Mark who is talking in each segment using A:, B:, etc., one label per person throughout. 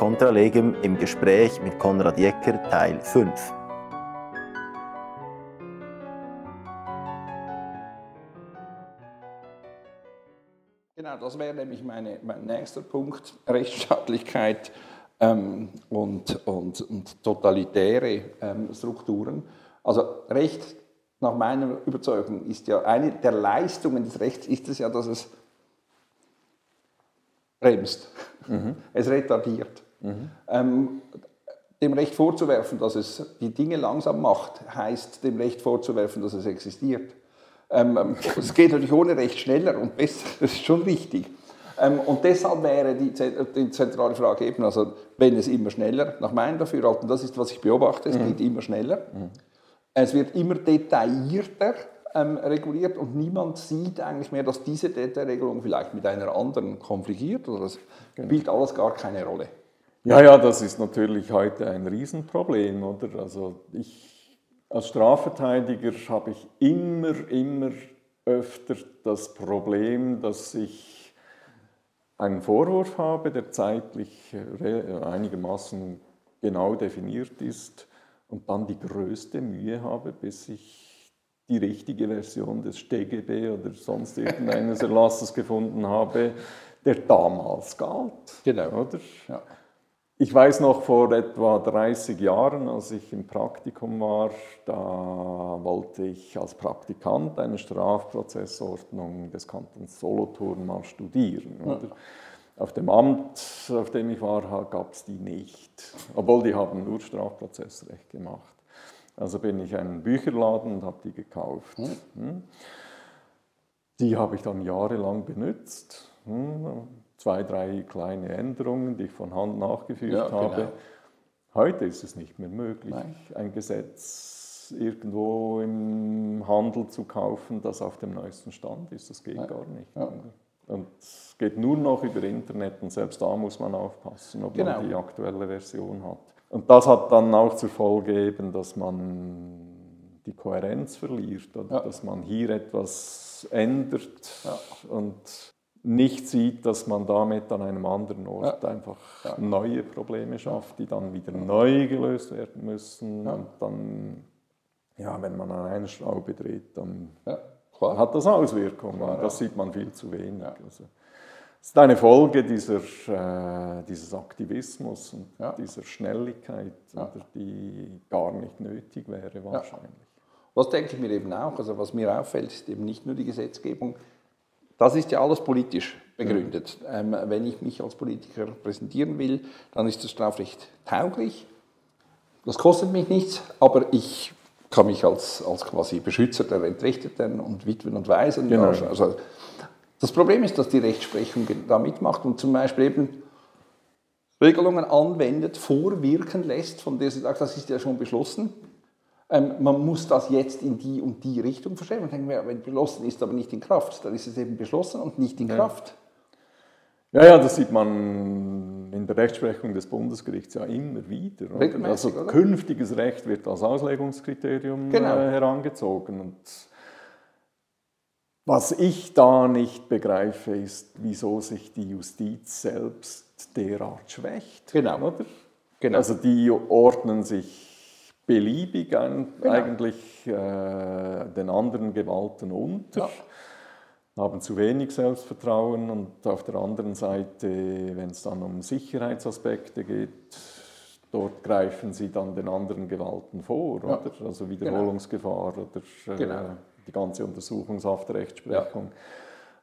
A: Contra Legem im Gespräch mit Konrad Jecker Teil 5.
B: Genau, das wäre nämlich meine, mein nächster Punkt, Rechtsstaatlichkeit ähm, und, und, und, totalitäre ähm, Strukturen. Also Recht, nach meiner Überzeugung, ist ja eine der Leistungen des Rechts, ist es ja, dass es bremst, mhm. es retardiert. Mhm. Ähm, dem Recht vorzuwerfen, dass es die Dinge langsam macht, heißt dem Recht vorzuwerfen, dass es existiert. Ähm, ähm es geht natürlich ohne Recht schneller und besser, das ist schon richtig. Ähm, und deshalb wäre die, die, zentrale Frage eben, also wenn es immer schneller, nach meinem Dafürhalten, das ist, was ich beobachte, es mhm. geht immer schneller, mhm. es wird immer detaillierter ähm, reguliert und niemand sieht eigentlich mehr, dass diese Detailregelung vielleicht mit einer anderen konfligiert oder das genau. spielt alles gar keine Rolle.
C: Ja, ja, das ist natürlich heute ein Riesenproblem, oder? Also ich als Strafverteidiger habe ich immer, immer öfter das Problem, dass ich einen Vorwurf habe, der zeitlich einigermaßen genau definiert ist und dann die größte Mühe habe, bis ich die richtige Version des StGB oder sonst irgendeines Erlasses gefunden habe, der damals galt.
B: Genau. Oder? Ja.
C: Ich weiß noch vor etwa 30 Jahren, als ich im Praktikum war, da wollte ich als Praktikant eine Strafprozessordnung des Kantons Solothurn mal studieren. Ja. Auf dem Amt, auf dem ich war, gab es die nicht, obwohl die haben nur Strafprozessrecht gemacht. Also bin ich einen Bücherladen und habe die gekauft. Hm. Die habe ich dann jahrelang benutzt. Hm. Zwei, drei kleine Änderungen, die ich von Hand nachgefügt ja, habe. Genau. Heute ist es nicht mehr möglich, Nein. ein Gesetz irgendwo im Handel zu kaufen, das auf dem neuesten Stand ist. Das geht Nein. gar nicht. Ja. Und es geht nur noch über Internet und selbst da muss man aufpassen, ob genau. man die aktuelle Version hat. Und das hat dann auch zur Folge eben, dass man die Kohärenz verliert oder ja. dass man hier etwas ändert und nicht sieht, dass man damit an einem anderen Ort ja. einfach neue Probleme schafft, die dann wieder neu gelöst werden müssen. Und dann, ja, wenn man an einer Schraube dreht, dann hat das Auswirkungen. das sieht man viel zu wenig. Also. Das ist eine Folge dieser, äh, dieses Aktivismus und ja. dieser Schnelligkeit, ja. die gar nicht nötig wäre wahrscheinlich. Ja.
B: Was denke ich mir eben auch, also was mir auffällt, ist eben nicht nur die Gesetzgebung, das ist ja alles politisch begründet. Mhm. Ähm, wenn ich mich als Politiker präsentieren will, dann ist das Strafrecht tauglich. Das kostet mich nichts, aber ich kann mich als, als quasi Beschützer der Entrechteten und Witwen und Waisen, genau. also das Problem ist, dass die Rechtsprechung da mitmacht und zum Beispiel eben Regelungen anwendet, vorwirken lässt, von der sie sagt, das ist ja schon beschlossen. Ähm, man muss das jetzt in die und die Richtung verstehen. Man denkt, wenn beschlossen ist, aber nicht in Kraft, dann ist es eben beschlossen und nicht in ja. Kraft.
C: Ja, ja, das sieht man in der Rechtsprechung des Bundesgerichts ja immer wieder. Also oder? künftiges Recht wird als Auslegungskriterium genau. äh, herangezogen. Und was ich da nicht begreife, ist, wieso sich die Justiz selbst derart schwächt.
B: Genau. Oder?
C: genau. Also die ordnen sich beliebig ein, genau. eigentlich äh, den anderen Gewalten unter. Ja haben zu wenig Selbstvertrauen und auf der anderen Seite, wenn es dann um Sicherheitsaspekte geht, dort greifen sie dann den anderen Gewalten vor, ja. oder? Also genau. Wiederholungsgefahr genau. oder äh, genau die ganze Untersuchungshaftrechtsprechung. Ja.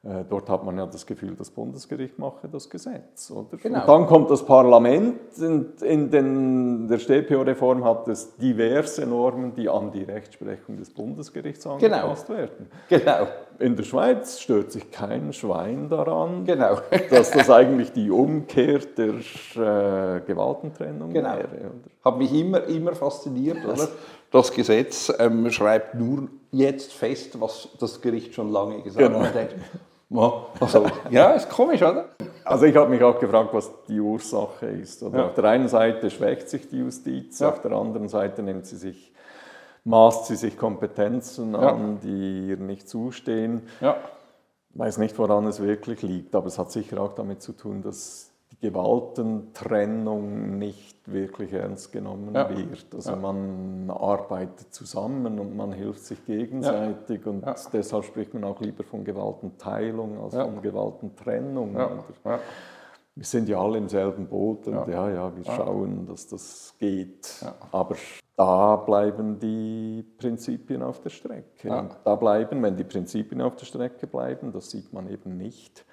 C: Äh, dort hat man ja das Gefühl, das Bundesgericht mache das Gesetz. Oder? Genau. Und dann kommt das Parlament, und in den, der StPO-Reform hat es diverse Normen, die an die Rechtsprechung des Bundesgerichts genau. angepasst genau. werden.
B: Genau.
C: In der Schweiz stört sich kein Schwein daran, genau. dass das eigentlich die Umkehr der äh, Gewaltentrennung genau. wäre. Oder?
B: Hat mich immer, immer fasziniert, oder? Das Gesetz ähm, schreibt nur jetzt fest, was das Gericht schon lange gesagt genau. hat. Also, ja, ist komisch, oder?
C: Also ich habe mich auch gefragt, was die Ursache ist. Oder? Ja. Auf der einen Seite schwächt sich die Justiz, ja. auf der anderen Seite nimmt sie sich, maßt sie sich Kompetenzen ja. an, die ihr nicht zustehen. Ja. Ich weiß nicht, woran es wirklich liegt, aber es hat sicher auch damit zu tun, dass die Gewaltentrennung nicht wirklich ernst genommen
B: Ja.
C: wird. Also
B: Ja.
C: man arbeitet zusammen und man hilft sich gegenseitig und
B: Ja.
C: deshalb spricht man auch lieber von Gewaltenteilung als von Gewaltentrennung. Wir sind ja alle im selben Boot und
B: Ja.
C: ja, wir schauen, dass das geht. Aber da bleiben die Prinzipien auf der Strecke. Und da bleiben, wenn die Prinzipien auf der Strecke bleiben, das sieht man eben nicht,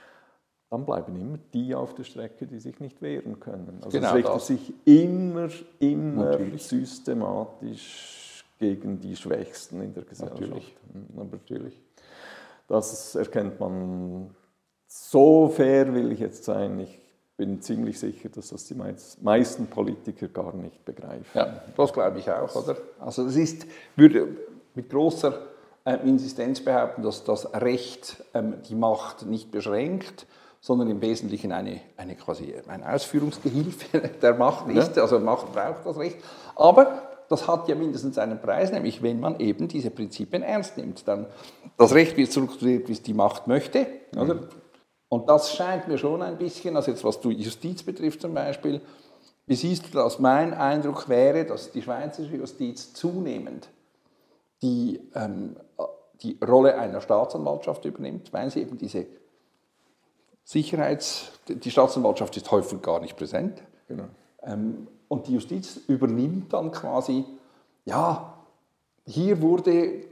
C: dann bleiben immer die auf der Strecke, die sich nicht wehren können. Also
B: Genau
C: es richtet
B: das.
C: sich immer, immer
B: Natürlich.
C: systematisch gegen die Schwächsten in der Gesellschaft.
B: Natürlich.
C: Aber
B: Natürlich.
C: das erkennt man. So fair will ich jetzt sein. Ich bin ziemlich sicher, dass das die meist- meisten Politiker gar nicht begreifen.
B: Ja, das glaube ich auch, oder? Also das ist, würde mit großer ähm, Insistenz behaupten, dass das Recht ähm, die Macht nicht beschränkt, sondern im Wesentlichen eine, eine quasi ein Ausführungsgehilfe der Macht ist. Also Macht braucht das Recht. Aber das hat ja mindestens einen Preis, nämlich wenn man eben diese Prinzipien ernst nimmt. Dann das Recht wird strukturiert, wie es die Macht möchte. Oder? Und das scheint mir schon ein bisschen, also jetzt was die Justiz betrifft zum Beispiel, wie siehst du das? Mein Eindruck wäre, dass die schweizerische Justiz zunehmend die, ähm, die Rolle einer Staatsanwaltschaft übernimmt, weil sie eben diese Sicherheits... Die Staatsanwaltschaft ist häufig gar nicht präsent.
C: Genau.
B: Ähm, und die Justiz übernimmt dann quasi, ja, hier wurde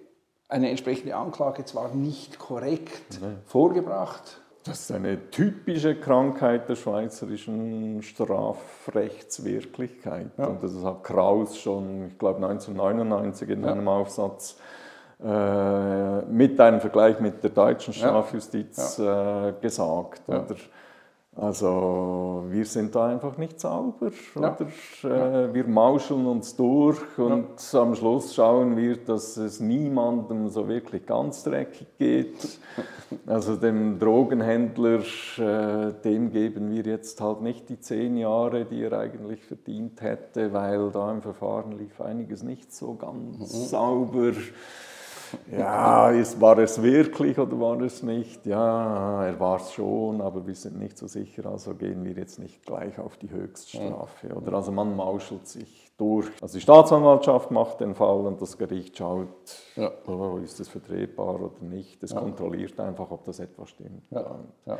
B: eine entsprechende Anklage zwar nicht korrekt vorgebracht,
C: Das ist eine typische Krankheit der schweizerischen Strafrechtswirklichkeit.
B: Ja.
C: Und das hat Kraus schon, ich glaube, 1999 in einem Aufsatz äh, mit einem Vergleich mit der deutschen Strafjustiz Äh, gesagt.
B: Ja.
C: Oder? Also wir sind da einfach nicht sauber.
B: Ja.
C: Oder? Äh, wir mauscheln uns durch und am Schluss schauen wir, dass es niemandem so wirklich ganz dreckig geht. Also dem Drogenhändler, äh, dem geben wir jetzt halt nicht die zehn Jahre, die er eigentlich verdient hätte, weil da im Verfahren lief einiges nicht so ganz sauber. Ja, ist, war es wirklich oder war es nicht? Ja, er war es schon, aber wir sind nicht so sicher, also gehen wir jetzt nicht gleich auf die Höchststrafe. Oder also man mauschelt sich durch. Also die Staatsanwaltschaft macht den Fall und das Gericht schaut,
B: Ja.
C: oh, ist es vertretbar oder nicht. Es kontrolliert einfach, ob das etwas stimmt.
B: Ja. Ja.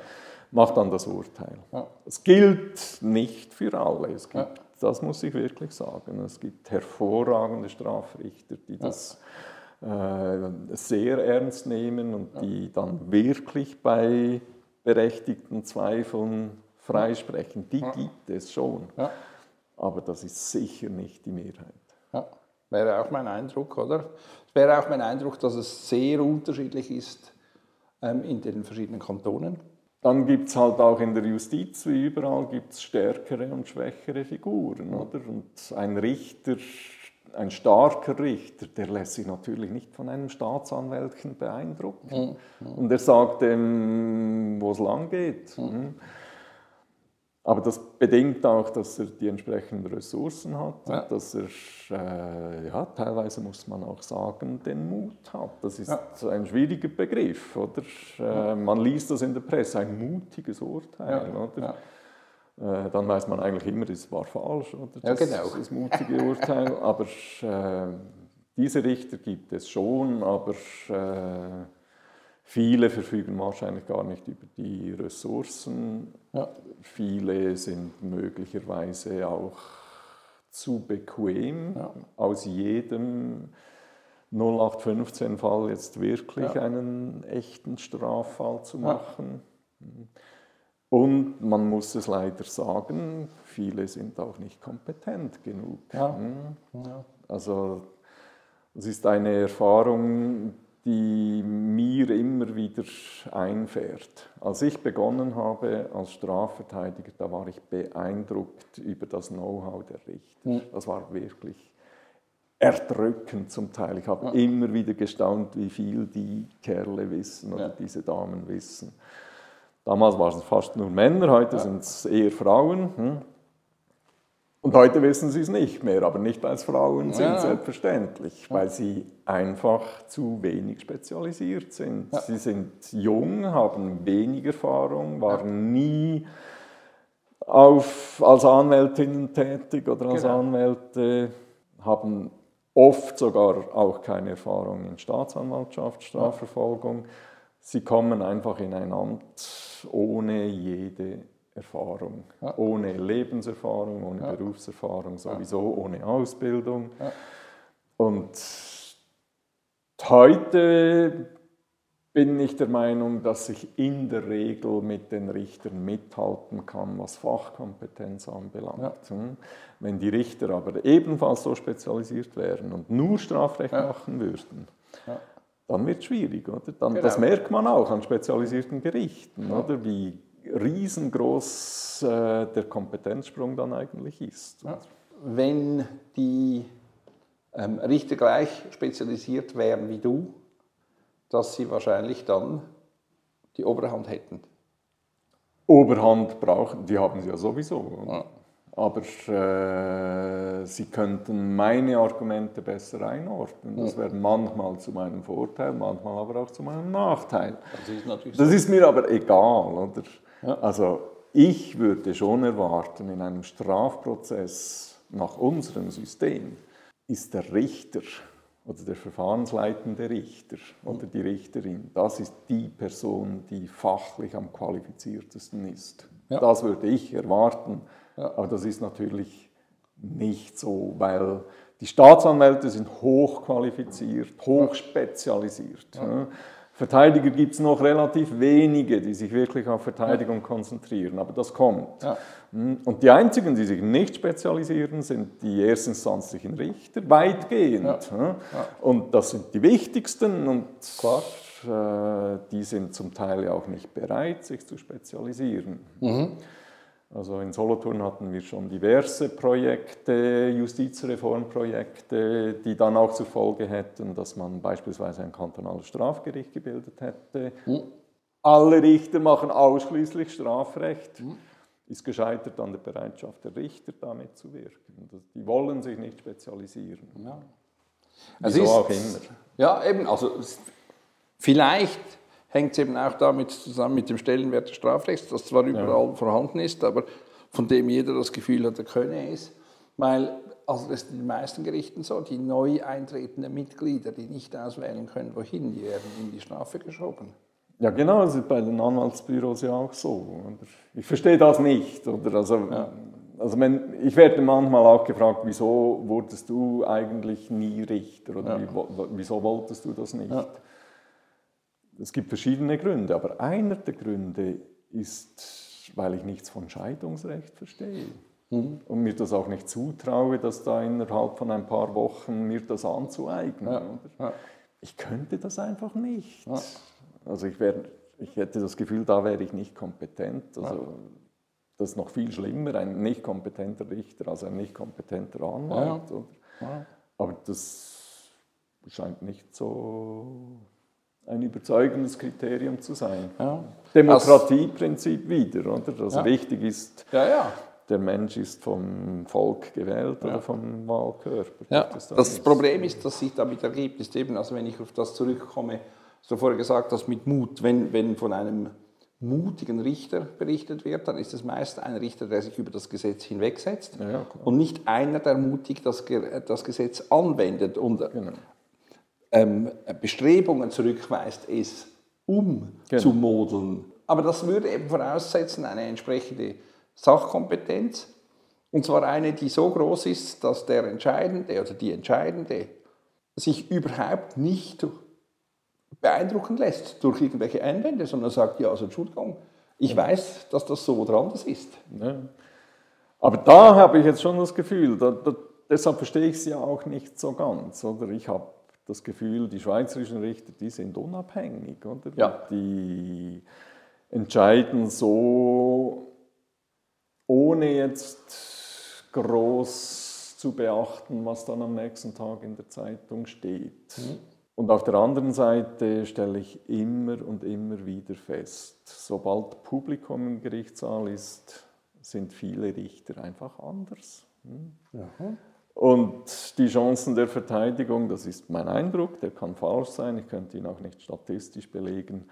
C: Macht dann das Urteil.
B: Ja.
C: Es gilt nicht für alle. Es gibt,
B: Ja.
C: Das muss ich wirklich sagen. Es gibt hervorragende Strafrichter, die das sehr ernst nehmen und die dann wirklich bei berechtigten Zweifeln freisprechen. Die gibt es schon. Aber das ist sicher nicht die Mehrheit.
B: Ja, wäre auch mein Eindruck, oder? Es wäre auch mein Eindruck, dass es sehr unterschiedlich ist ähm, in den verschiedenen Kantonen.
C: Dann gibt es halt auch in der Justiz, wie überall, gibt es stärkere und schwächere Figuren. Oder? Und ein Richter, ein starker Richter, der lässt sich natürlich nicht von einem Staatsanwältchen beeindrucken. Und er sagt dem, wo es lang geht. Mhm. Aber das bedingt auch, dass er die entsprechenden Ressourcen hat,
B: Ja.
C: und dass er, äh, ja, teilweise muss man auch sagen, den Mut hat. Das ist ein schwieriger Begriff, oder? Äh, man liest das in der Presse, ein mutiges Urteil,
B: Ja,
C: oder? Äh, dann weiß man eigentlich immer, es war falsch, oder?
B: Ja,
C: Das,
B: genau.
C: das mutige Urteil. aber äh, diese Richter gibt es schon, aber äh, viele verfügen wahrscheinlich gar nicht über die Ressourcen.
B: Ja.
C: Viele sind möglicherweise auch zu bequem,
B: Ja.
C: aus jedem 0815-Fall jetzt wirklich
B: Ja.
C: einen echten Straffall zu machen. Und man muss es leider sagen, viele sind auch nicht kompetent genug.
B: Ja.
C: Hm.
B: Ja.
C: Also es ist eine Erfahrung, die mir immer wieder einfährt. Als ich begonnen habe als Strafverteidiger, da war ich beeindruckt über das Know-how der Richter. Das war wirklich erdrückend zum Teil. Ich habe immer wieder gestaunt, wie viel die Kerle wissen oder
B: Ja.
C: diese Damen wissen. Damals waren es fast nur Männer, heute sind es eher Frauen. Hm? Und heute wissen sie es nicht mehr, aber nicht als Frauen sind,
B: Ja.
C: selbstverständlich, weil sie einfach zu wenig spezialisiert sind. Sie sind jung, haben wenig Erfahrung, waren nie auf, als Anwältinnen tätig oder als
B: Genau.
C: Anwälte, haben oft sogar auch keine Erfahrung in Staatsanwaltschaft, Strafverfolgung. Sie kommen einfach in ein Amt ohne jede Erfahrung,
B: Ja.
C: ohne Lebenserfahrung, ohne
B: Ja.
C: Berufserfahrung, sowieso ohne Ausbildung.
B: Ja.
C: Und heute bin ich der Meinung, dass ich in der Regel mit den Richtern mithalten kann, was Fachkompetenz anbelangt. Hm? Wenn die Richter aber ebenfalls so spezialisiert wären und nur Strafrecht
B: Ja.
C: machen würden,
B: Ja.
C: Dann wird es schwierig. Oder? Dann,
B: Genau.
C: Das merkt man auch an spezialisierten Gerichten, oder? wie riesengroß äh, der Kompetenzsprung dann eigentlich ist.
B: Ja. Wenn die ähm, Richter gleich spezialisiert wären wie du, dass sie wahrscheinlich dann die Oberhand hätten.
C: Oberhand brauchen, die haben sie ja sowieso.
B: Ja.
C: Aber äh, sie könnten meine Argumente besser einordnen. Das wäre manchmal zu meinem Vorteil, manchmal aber auch zu meinem Nachteil.
B: Das ist
C: Das ist mir aber egal. Oder?
B: Ja.
C: Also ich würde schon erwarten, in einem Strafprozess nach unserem System ist der Richter oder der verfahrensleitende Richter oder die Richterin, das ist die Person, die fachlich am qualifiziertesten ist.
B: Ja.
C: Das würde ich erwarten.
B: Ja.
C: Aber das ist natürlich nicht so, weil die Staatsanwälte sind hochqualifiziert, hochspezialisiert. Ja. Verteidiger gibt es noch relativ wenige, die sich wirklich auf Verteidigung konzentrieren, aber das kommt.
B: Ja.
C: Und die einzigen, die sich nicht spezialisieren, sind die erstinstanzlichen Richter, weitgehend. Ja. Und das sind die wichtigsten und äh, die sind zum Teil ja auch nicht bereit, sich zu spezialisieren. Also in Solothurn hatten wir schon diverse Projekte, Justizreformprojekte, die dann auch zur Folge hätten, dass man beispielsweise ein kantonales Strafgericht gebildet hätte. Alle Richter machen ausschließlich Strafrecht. Ist gescheitert an der Bereitschaft der Richter, damit zu wirken. Die wollen sich nicht spezialisieren.
B: Ja.
C: Wieso auch immer.
B: Ja, eben, also es- vielleicht hängt es eben auch damit zusammen mit dem Stellenwert des Strafrechts, das zwar überall vorhanden ist, aber von dem jeder das Gefühl hat, er könne es. Weil, also das ist in den meisten Gerichten so, die neu eintretenden Mitglieder, die nicht auswählen können, wohin, die werden in die Strafe geschoben.
C: Ja, genau, das ist bei den Anwaltsbüros ja auch so. Ich verstehe das nicht. Oder? Also, also wenn, ich werde manchmal auch gefragt, wieso wurdest du eigentlich nie Richter oder wo- wieso wolltest du das nicht?
B: Ja.
C: Es gibt verschiedene Gründe, aber einer der Gründe ist, weil ich nichts von Scheidungsrecht verstehe. Und mir das auch nicht zutraue, dass da innerhalb von ein paar Wochen mir das anzueignen. Oder?
B: Ja.
C: Ich könnte das einfach nicht. Also ich, wär, ich hätte das Gefühl, da wäre ich nicht kompetent. Also Das ist noch viel schlimmer, ein nicht kompetenter Richter als ein nicht kompetenter Anwalt.
B: Ja.
C: Aber das scheint nicht so ein überzeugendes Kriterium zu sein.
B: Ja.
C: Demokratieprinzip wieder, oder? Also
B: Ja.
C: wichtig ist,
B: ja, ja.
C: der Mensch ist vom Volk gewählt oder vom Wahlkörper.
B: Das
C: nichts?
B: Problem ist, dass sich damit ergibt, ist eben, also wenn ich auf das zurückkomme, du vorher gesagt hast, mit Mut, wenn, wenn von einem mutigen Richter berichtet wird, dann ist es meist ein Richter, der sich über das Gesetz hinwegsetzt
C: Ja,
B: und nicht einer, der mutig das, das Gesetz anwendet und
C: Genau.
B: Ähm, Bestrebungen zurückweist, es umzumodeln. Aber das würde eben voraussetzen, eine entsprechende Sachkompetenz. Und zwar eine, die so groß ist, dass der Entscheidende oder die Entscheidende sich überhaupt nicht beeindrucken lässt durch irgendwelche Einwände, sondern sagt, ja, also Entschuldigung, ich weiß, dass das so oder anders ist.
C: Ja. Aber da habe ich jetzt schon das Gefühl, da, da, deshalb verstehe ich es ja auch nicht so ganz. Oder? Ich habe das Gefühl, die schweizerischen Richter, die sind unabhängig. Oder?
B: Ja.
C: Die entscheiden so, ohne jetzt groß zu beachten, was dann am nächsten Tag in der Zeitung steht. Und auf der anderen Seite stelle ich immer und immer wieder fest, sobald Publikum im Gerichtssaal ist, sind viele Richter einfach anders. Hm? Und die Chancen der Verteidigung, das ist mein Eindruck, der kann falsch sein, ich könnte ihn auch nicht statistisch belegen,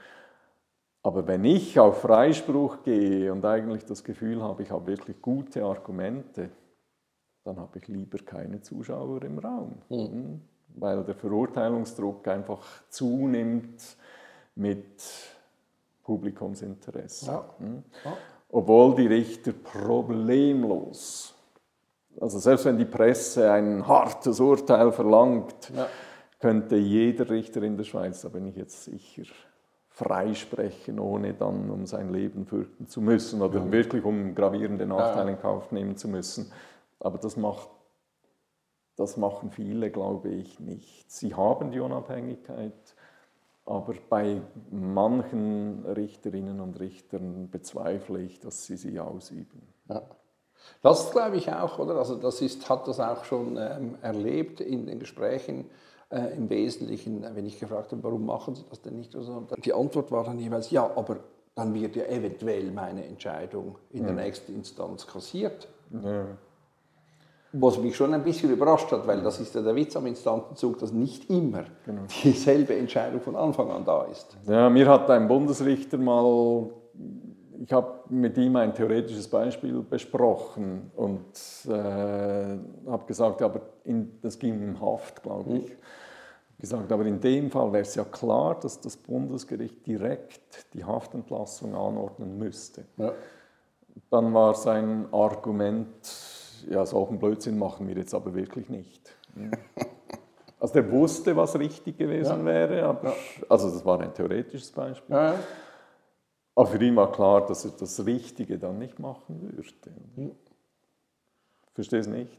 C: Aber wenn ich auf Freispruch gehe und eigentlich das Gefühl habe, ich habe wirklich gute Argumente, dann habe ich lieber keine Zuschauer im Raum. Mhm. Weil der Verurteilungsdruck einfach zunimmt mit Publikumsinteresse. Ja. Mhm. Ja. Obwohl die Richter problemlos, also selbst wenn die Presse ein hartes Urteil verlangt, ja. könnte jeder Richter in der Schweiz, da bin ich jetzt sicher, freisprechen, ohne dann um sein Leben fürchten zu müssen oder ja. wirklich um gravierende Nachteile in Kauf nehmen zu müssen. Aber das, macht, das machen viele, glaube ich, nicht. Sie haben die Unabhängigkeit, aber bei manchen Richterinnen und Richtern bezweifle ich, dass sie sie ausüben. Ja.
B: Das glaube ich auch, oder? Also das ist, hat das auch schon ähm, erlebt in den Gesprächen äh, im Wesentlichen, wenn ich gefragt habe, warum machen Sie das denn nicht? Also, die Antwort war dann jeweils, ja, aber dann wird ja eventuell meine Entscheidung in der nächsten Instanz kassiert. Ja. Was mich schon ein bisschen überrascht hat, weil das ist ja der Witz am Instantenzug, dass nicht immer genau. dieselbe Entscheidung von Anfang an da ist.
C: Ja, mir hat ein Bundesrichter mal, ich habe mit ihm ein theoretisches Beispiel besprochen und äh, habe gesagt, aber in, das ging um Haft, glaube ich. Mhm gesagt. Aber in dem Fall wäre es ja klar, dass das Bundesgericht direkt die Haftentlassung anordnen müsste. Ja. Dann war sein Argument, ja, solchen Blödsinn machen wir jetzt aber wirklich nicht. Also der wusste, was richtig gewesen ja. wäre, aber, also das war ein theoretisches Beispiel. Ja. Aber für ihn war klar, dass er das Richtige dann nicht machen würde. Verstehst du nicht?